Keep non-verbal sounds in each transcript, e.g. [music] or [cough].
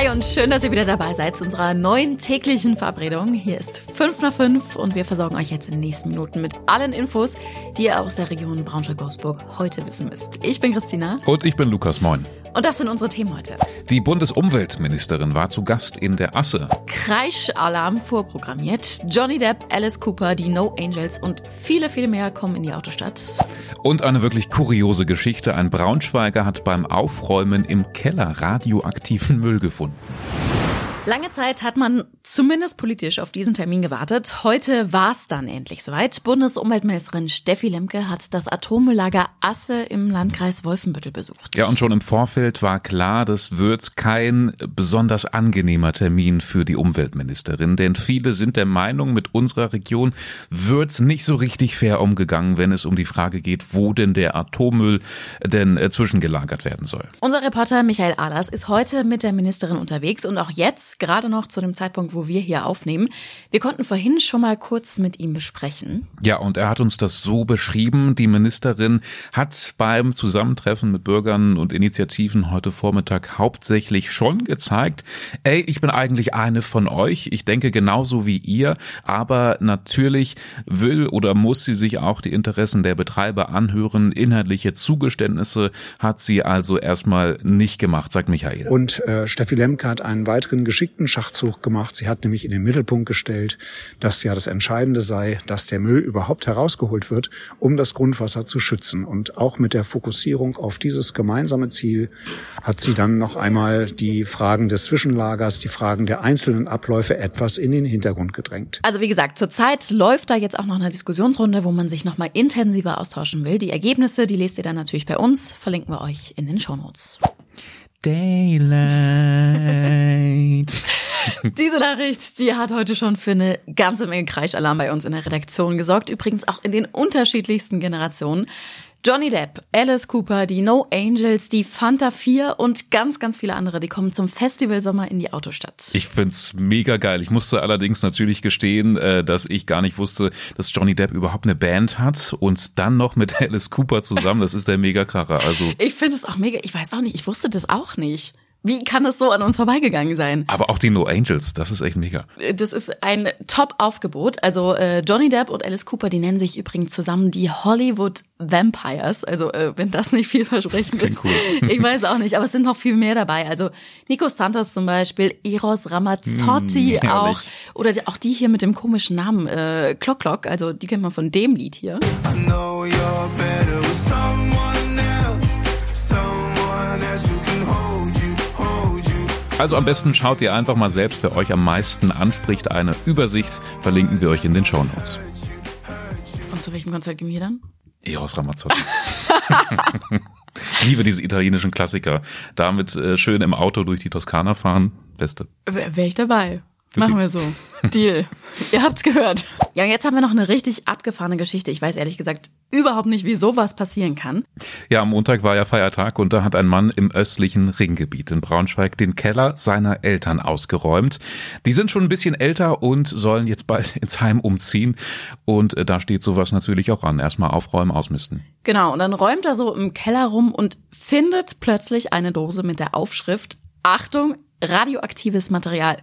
Hi und schön, dass ihr wieder dabei seid zu unserer neuen täglichen Verabredung. Hier ist 5 nach 5 und wir versorgen euch jetzt in den nächsten Minuten mit allen Infos, die ihr aus der Region Braunschweig-Wolfsburg heute wissen müsst. Ich bin Christina. Und ich bin Lukas Moin. Und das sind unsere Themen heute. Die Bundesumweltministerin war zu Gast in der Asse. Kreischalarm vorprogrammiert. Johnny Depp, Alice Cooper, die No Angels und viele, viele mehr kommen in die Autostadt. Und eine wirklich kuriose Geschichte. Ein Braunschweiger hat beim Aufräumen im Keller radioaktiven Müll gefunden. Lange Zeit hat man zumindest politisch auf diesen Termin gewartet. Heute war es dann endlich soweit. Bundesumweltministerin Steffi Lemke hat das Atommülllager Asse im Landkreis Wolfenbüttel besucht. Ja, und schon im Vorfeld war klar, das wird kein besonders angenehmer Termin für die Umweltministerin, denn viele sind der Meinung, mit unserer Region wird nicht so richtig fair umgegangen, wenn es um die Frage geht, wo denn der Atommüll denn äh, zwischengelagert werden soll. Unser Reporter Michael Ahlers ist heute mit der Ministerin unterwegs und auch jetzt gerade noch zu dem Zeitpunkt, wo wir hier aufnehmen. Wir konnten vorhin schon mal kurz mit ihm besprechen. Ja, und er hat uns das so beschrieben. Die Ministerin hat beim Zusammentreffen mit Bürgern und Initiativen heute Vormittag hauptsächlich schon gezeigt, ey, ich bin eigentlich eine von euch. Ich denke genauso wie ihr, aber natürlich will oder muss sie sich auch die Interessen der Betreiber anhören. Inhaltliche Zugeständnisse hat sie also erstmal nicht gemacht, sagt Michael. Und äh, Steffi Lemke hat einen weiteren geschickten Schachzug gemacht. Sie hat nämlich in den Mittelpunkt gestellt, dass ja das Entscheidende sei, dass der Müll überhaupt herausgeholt wird, um das Grundwasser zu schützen. Und auch mit der Fokussierung auf dieses gemeinsame Ziel hat sie dann noch einmal die Fragen des Zwischenlagers, die Fragen der einzelnen Abläufe etwas in den Hintergrund gedrängt. Also wie gesagt, zurzeit läuft da jetzt auch noch eine Diskussionsrunde, wo man sich noch mal intensiver austauschen will. Die Ergebnisse, die lest ihr dann natürlich bei uns, verlinken wir euch in den Shownotes. Daylight. [laughs] Diese Nachricht, die hat heute schon für eine ganze Menge Kreischalarm bei uns in der Redaktion gesorgt. Übrigens auch in den unterschiedlichsten Generationen. Johnny Depp, Alice Cooper, die No Angels, die Fanta 4 und ganz, ganz viele andere, die kommen zum Festival Sommer in die Autostadt. Ich find's mega geil. Ich musste allerdings natürlich gestehen, äh, dass ich gar nicht wusste, dass Johnny Depp überhaupt eine Band hat und dann noch mit [laughs] Alice Cooper zusammen. Das ist der Mega-Kracher. Also ich finde es auch mega. Ich weiß auch nicht, ich wusste das auch nicht. Wie kann das so an uns vorbeigegangen sein? Aber auch die No Angels, das ist echt mega. Das ist ein Top-Aufgebot. Also äh, Johnny Depp und Alice Cooper, die nennen sich übrigens zusammen die Hollywood Vampires. Also äh, wenn das nicht vielversprechend ist. Cool. Ich weiß auch nicht, aber es sind noch viel mehr dabei. Also Nico Santos zum Beispiel, Eros Ramazzotti mm, auch. Oder auch die hier mit dem komischen Namen äh, Clock Clock. Also die kennt man von dem Lied hier. I know you're better with someone Also am besten schaut ihr einfach mal selbst, wer euch am meisten anspricht. Eine Übersicht verlinken wir euch in den Show Notes. Und zu welchem Konzert gehen wir dann? Eros Ramazzotti. ich [laughs] liebe diese italienischen Klassiker. Damit äh, schön im Auto durch die Toskana fahren. Beste. Wäre ich dabei. Machen wir so. Deal. [laughs] Ihr habt's gehört. Ja, und jetzt haben wir noch eine richtig abgefahrene Geschichte. Ich weiß ehrlich gesagt überhaupt nicht, wie sowas passieren kann. Ja, am Montag war ja Feiertag und da hat ein Mann im östlichen Ringgebiet in Braunschweig den Keller seiner Eltern ausgeräumt. Die sind schon ein bisschen älter und sollen jetzt bald [laughs] ins Heim umziehen. Und äh, da steht sowas natürlich auch an. Erstmal aufräumen, ausmisten. Genau, und dann räumt er so im Keller rum und findet plötzlich eine Dose mit der Aufschrift Achtung, radioaktives Material.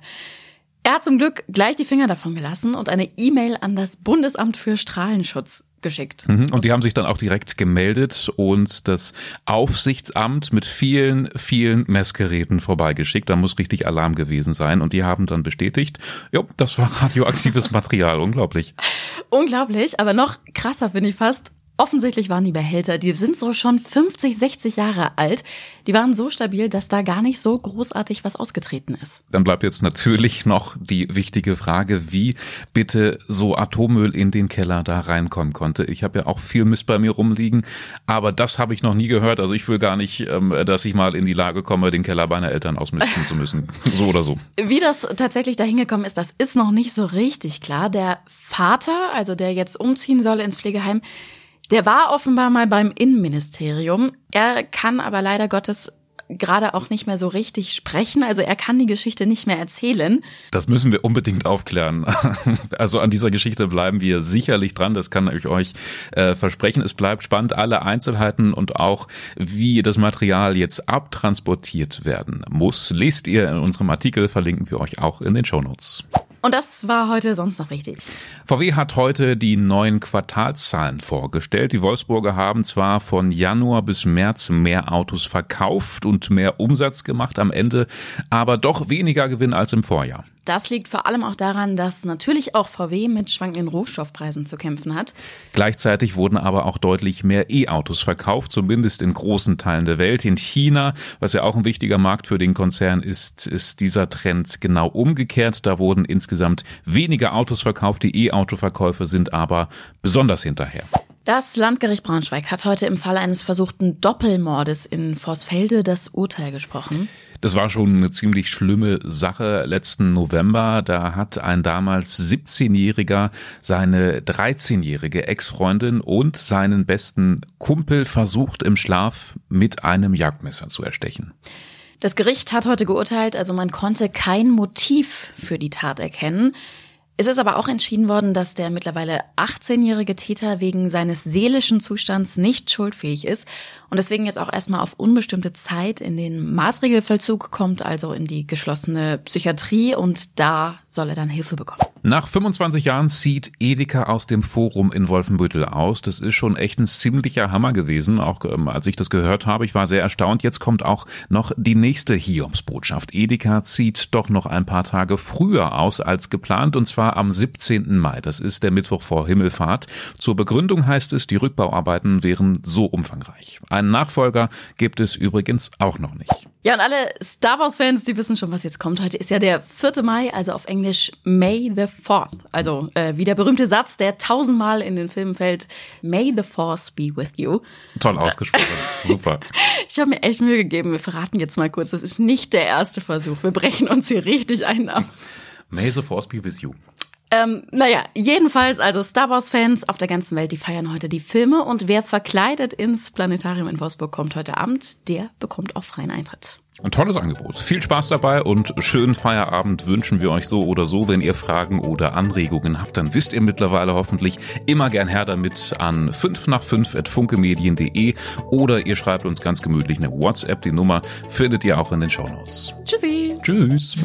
Er hat zum Glück gleich die Finger davon gelassen und eine E-Mail an das Bundesamt für Strahlenschutz geschickt. Mhm, und die haben sich dann auch direkt gemeldet und das Aufsichtsamt mit vielen, vielen Messgeräten vorbeigeschickt. Da muss richtig Alarm gewesen sein. Und die haben dann bestätigt, ja, das war [laughs] radioaktives Material. Unglaublich. [laughs] Unglaublich, aber noch krasser finde ich fast, Offensichtlich waren die Behälter, die sind so schon 50, 60 Jahre alt. Die waren so stabil, dass da gar nicht so großartig was ausgetreten ist. Dann bleibt jetzt natürlich noch die wichtige Frage, wie bitte so Atommüll in den Keller da reinkommen konnte. Ich habe ja auch viel Mist bei mir rumliegen, aber das habe ich noch nie gehört. Also ich will gar nicht, ähm, dass ich mal in die Lage komme, den Keller meiner Eltern ausmisten zu müssen. [laughs] So oder so. Wie das tatsächlich dahin gekommen ist, das ist noch nicht so richtig klar. Der Vater, also der jetzt umziehen soll ins Pflegeheim, der war offenbar mal beim Innenministerium. Er kann aber leider Gottes gerade auch nicht mehr so richtig sprechen. Also er kann die Geschichte nicht mehr erzählen. Das müssen wir unbedingt aufklären. [laughs] Also an dieser Geschichte bleiben wir sicherlich dran. Das kann ich euch äh, versprechen. Es bleibt spannend. Alle Einzelheiten und auch wie das Material jetzt abtransportiert werden muss, lest ihr in unserem Artikel. Verlinken wir euch auch in den Show Notes. Und das war heute sonst noch wichtig. VW hat heute die neuen Quartalszahlen vorgestellt. Die Wolfsburger haben zwar von Januar bis März mehr Autos verkauft und mehr Umsatz gemacht am Ende, aber doch weniger Gewinn als im Vorjahr. Das liegt vor allem auch daran, dass natürlich auch VW mit schwankenden Rohstoffpreisen zu kämpfen hat. Gleichzeitig wurden aber auch deutlich mehr E-Autos verkauft, zumindest in großen Teilen der Welt. In China, was ja auch ein wichtiger Markt für den Konzern ist, ist dieser Trend genau umgekehrt. Da wurden insgesamt weniger Autos verkauft. Die E-Auto-Verkäufe sind aber besonders hinterher. Das Landgericht Braunschweig hat heute im Fall eines versuchten Doppelmordes in Vorsfelde das Urteil gesprochen. Das war schon eine ziemlich schlimme Sache letzten November. Da hat ein damals 17-Jähriger seine 13-jährige Ex-Freundin und seinen besten Kumpel versucht im Schlaf mit einem Jagdmesser zu erstechen. Das Gericht hat heute geurteilt, also man konnte kein Motiv für die Tat erkennen. Es ist aber auch entschieden worden, dass der mittlerweile 18-jährige Täter wegen seines seelischen Zustands nicht schuldfähig ist und deswegen jetzt auch erstmal auf unbestimmte Zeit in den Maßregelvollzug kommt, also in die geschlossene Psychiatrie und da soll er dann Hilfe bekommen. Nach 25 Jahren zieht Edeka aus dem Forum in Wolfenbüttel aus. Das ist schon echt ein ziemlicher Hammer gewesen, auch ähm, als ich das gehört habe. Ich war sehr erstaunt. Jetzt kommt auch noch die nächste Hiobsbotschaft. Edeka zieht doch noch ein paar Tage früher aus als geplant und zwar am 17. Mai. Das ist der Mittwoch vor Himmelfahrt. Zur Begründung heißt es, die Rückbauarbeiten wären so umfangreich. Einen Nachfolger gibt es übrigens auch noch nicht. Ja, und alle Star Wars-Fans, die wissen schon, was jetzt kommt. Heute ist ja der 4. Mai, also auf Englisch May the 4th. Also äh, wie der berühmte Satz, der tausendmal in den Filmen fällt, May the Force be with you. Toll ausgesprochen, [laughs] super. Ich habe mir echt Mühe gegeben. Wir verraten jetzt mal kurz, das ist nicht der erste Versuch. Wir brechen uns hier richtig ein ab. May the Force be with you. Ähm, naja, jedenfalls, also Star Wars-Fans auf der ganzen Welt, die feiern heute die Filme und wer verkleidet ins Planetarium in Wolfsburg kommt heute Abend, der bekommt auch freien Eintritt. Ein tolles Angebot. Viel Spaß dabei und schönen Feierabend wünschen wir euch so oder so. Wenn ihr Fragen oder Anregungen habt, dann wisst ihr mittlerweile hoffentlich immer gern her damit an 5 nach 5 at funkemedien.de oder ihr schreibt uns ganz gemütlich eine WhatsApp. Die Nummer findet ihr auch in den Shownotes. Tschüssi. Tschüss.